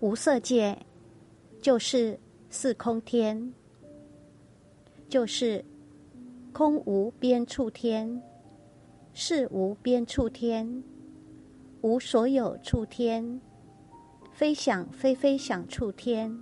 无色界就是四空天，就是空无边处天，是无边处天，无所有处天，非想非非想处天。